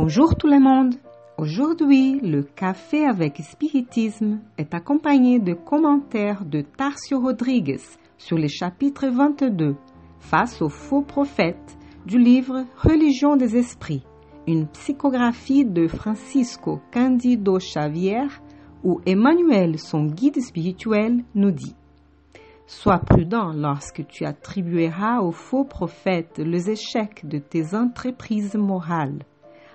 Bonjour tout le monde. Aujourd'hui, le café avec spiritisme est accompagné de commentaires de Tarcio Rodriguez sur le chapitre 22, face aux faux prophètes, du livre Religion des esprits, une psychographie de Francisco Candido Xavier, où Emmanuel, son guide spirituel, nous dit Sois prudent lorsque tu attribueras aux faux prophètes les échecs de tes entreprises morales.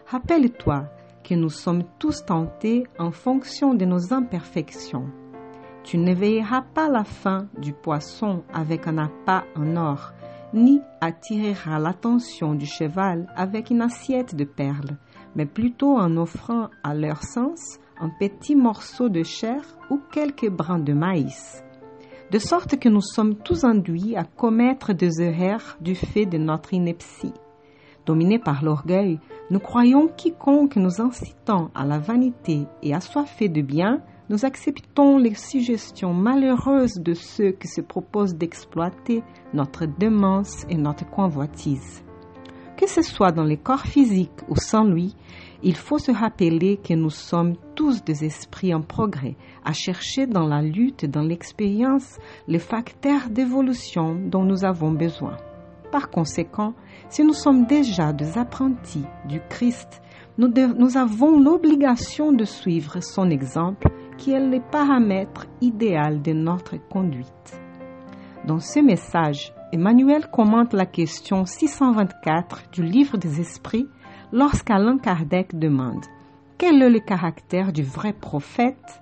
Rappelle-toi que nous sommes tous tentés en fonction de nos imperfections. Tu ne veilleras pas la fin du poisson avec un appât en or, ni attireras l'attention du cheval avec une assiette de perles, mais plutôt en offrant à leur sens un petit morceau de chair ou quelques brins de maïs. De sorte que nous sommes tous induits à commettre des erreurs du fait de notre ineptie. Dominés par l'orgueil, nous croyons quiconque nous incitant à la vanité et assoiffés de bien, nous acceptons les suggestions malheureuses de ceux qui se proposent d'exploiter notre démence et notre convoitise. Que ce soit dans les corps physiques ou sans lui, il faut se rappeler que nous sommes tous des esprits en progrès, à chercher dans la lutte, dans l'expérience, les facteurs d'évolution dont nous avons besoin. Par conséquent, si nous sommes déjà des apprentis du Christ, nous, avons l'obligation de suivre son exemple qui est le paramètre idéal de notre conduite. Dans ce message, Emmanuel commente la question 624 du livre des esprits lorsqu'Alain Kardec demande quel est le caractère du vrai prophète?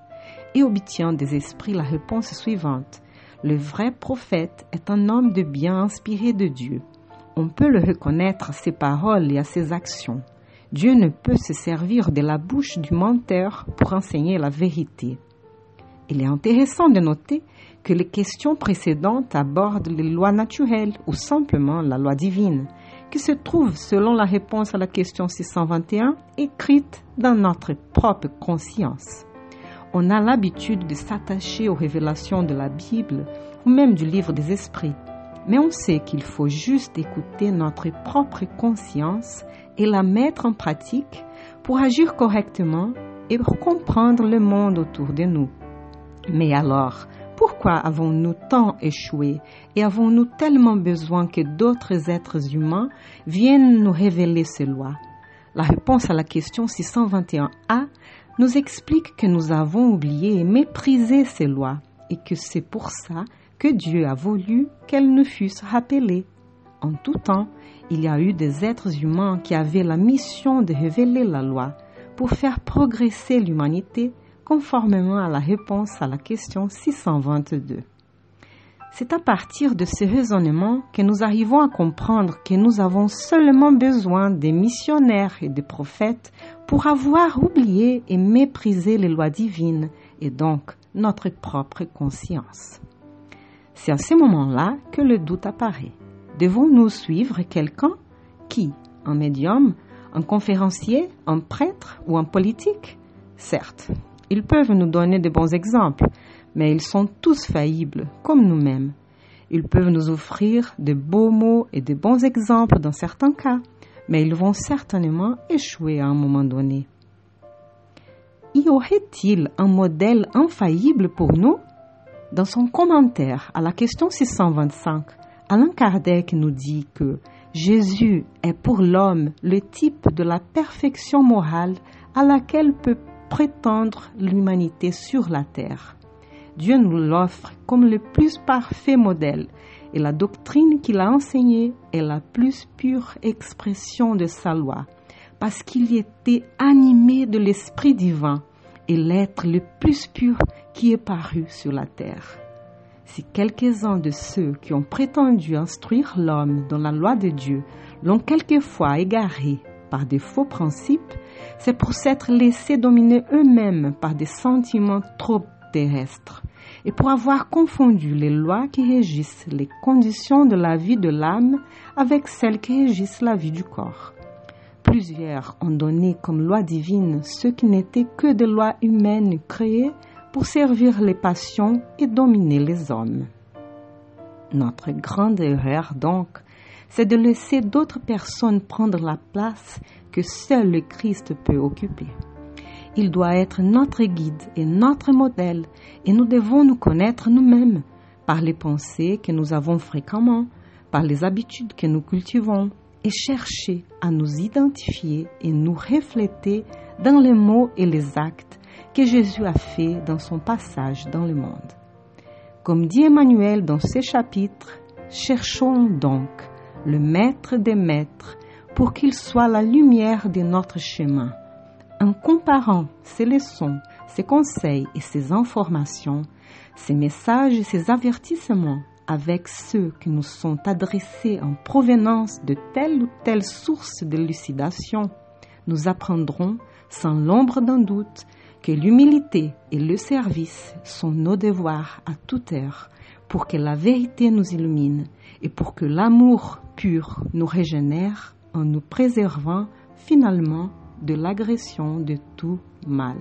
Et obtient des esprits la réponse suivante. Le vrai prophète est un homme de bien inspiré de Dieu. On peut le reconnaître à ses paroles et à ses actions. Dieu ne peut se servir de la bouche du menteur pour enseigner la vérité. Il est intéressant de noter que les questions précédentes abordent les lois naturelles ou simplement la loi divine, qui se trouve selon la réponse à la question 621 écrite dans notre propre conscience. On a l'habitude de s'attacher aux révélations de la Bible ou même du livre des esprits, mais on sait qu'il faut juste écouter notre propre conscience et la mettre en pratique pour agir correctement et pour comprendre le monde autour de nous. Mais alors, pourquoi avons-nous tant échoué et avons-nous tellement besoin que d'autres êtres humains viennent nous révéler ces lois? La réponse à la question 621a nous explique que nous avons oublié et méprisé ces lois et que c'est pour ça que Dieu a voulu qu'elles nous fussent rappelées. En tout temps, il y a eu des êtres humains qui avaient la mission de révéler la loi pour faire progresser l'humanité conformément à la réponse à la question 622. C'est à partir de ce raisonnement que nous arrivons à comprendre que nous avons seulement besoin des missionnaires et des prophètes pour avoir oublié et méprisé les lois divines et donc notre propre conscience. C'est à ce moment-là que le doute apparaît. Devons-nous suivre quelqu'un qui, un médium, un conférencier, un prêtre ou un politique? Certes, ils peuvent nous donner de bons exemples, mais ils sont tous faillibles, comme nous-mêmes. Ils peuvent nous offrir de beaux mots et de bons exemples dans certains cas, mais ils vont certainement échouer à un moment donné. Y aurait-il un modèle infaillible pour nous? Dans son commentaire à la question 625, Alain Kardec nous dit que Jésus est pour l'homme le type de la perfection morale à laquelle peut prétendre l'humanité sur la terre. Dieu nous l'offre comme le plus parfait modèle et la doctrine qu'il a enseignée est la plus pure expression de sa loi, parce qu'il était animé de l'Esprit divin et l'être le plus pur qui est paru sur la terre. Si quelques-uns de ceux qui ont prétendu instruire l'homme dans la loi de Dieu l'ont quelquefois égaré par des faux principes, c'est pour s'être laissés dominer eux-mêmes par des sentiments trop terrestres et pour avoir confondu les lois qui régissent les conditions de la vie de l'âme avec celles qui régissent la vie du corps. Plusieurs ont donné comme loi divine ce qui n'était que des lois humaines créées pour servir les passions et dominer les hommes. Notre grande erreur, donc, c'est de laisser d'autres personnes prendre la place que seul le Christ peut occuper. Il doit être notre guide et notre modèle, et nous devons nous connaître nous-mêmes par les pensées que nous avons fréquemment, par les habitudes que nous cultivons, et chercher à nous identifier et nous refléter dans les mots et les actes que Jésus a fait dans son passage dans le monde. Comme dit Emmanuel dans ce chapitre, cherchons donc le Maître des Maîtres pour qu'il soit la lumière de notre chemin. En comparant ses leçons, ses conseils et ses informations, ses messages et ses avertissements avec ceux qui nous sont adressés en provenance de telle ou telle source d'élucidation, nous apprendrons sans l'ombre d'un doute que l'humilité et le service sont nos devoirs à toute heure pour que la vérité nous illumine et pour que l'amour pur nous régénère en nous préservant finalement de l'agression de tout mal.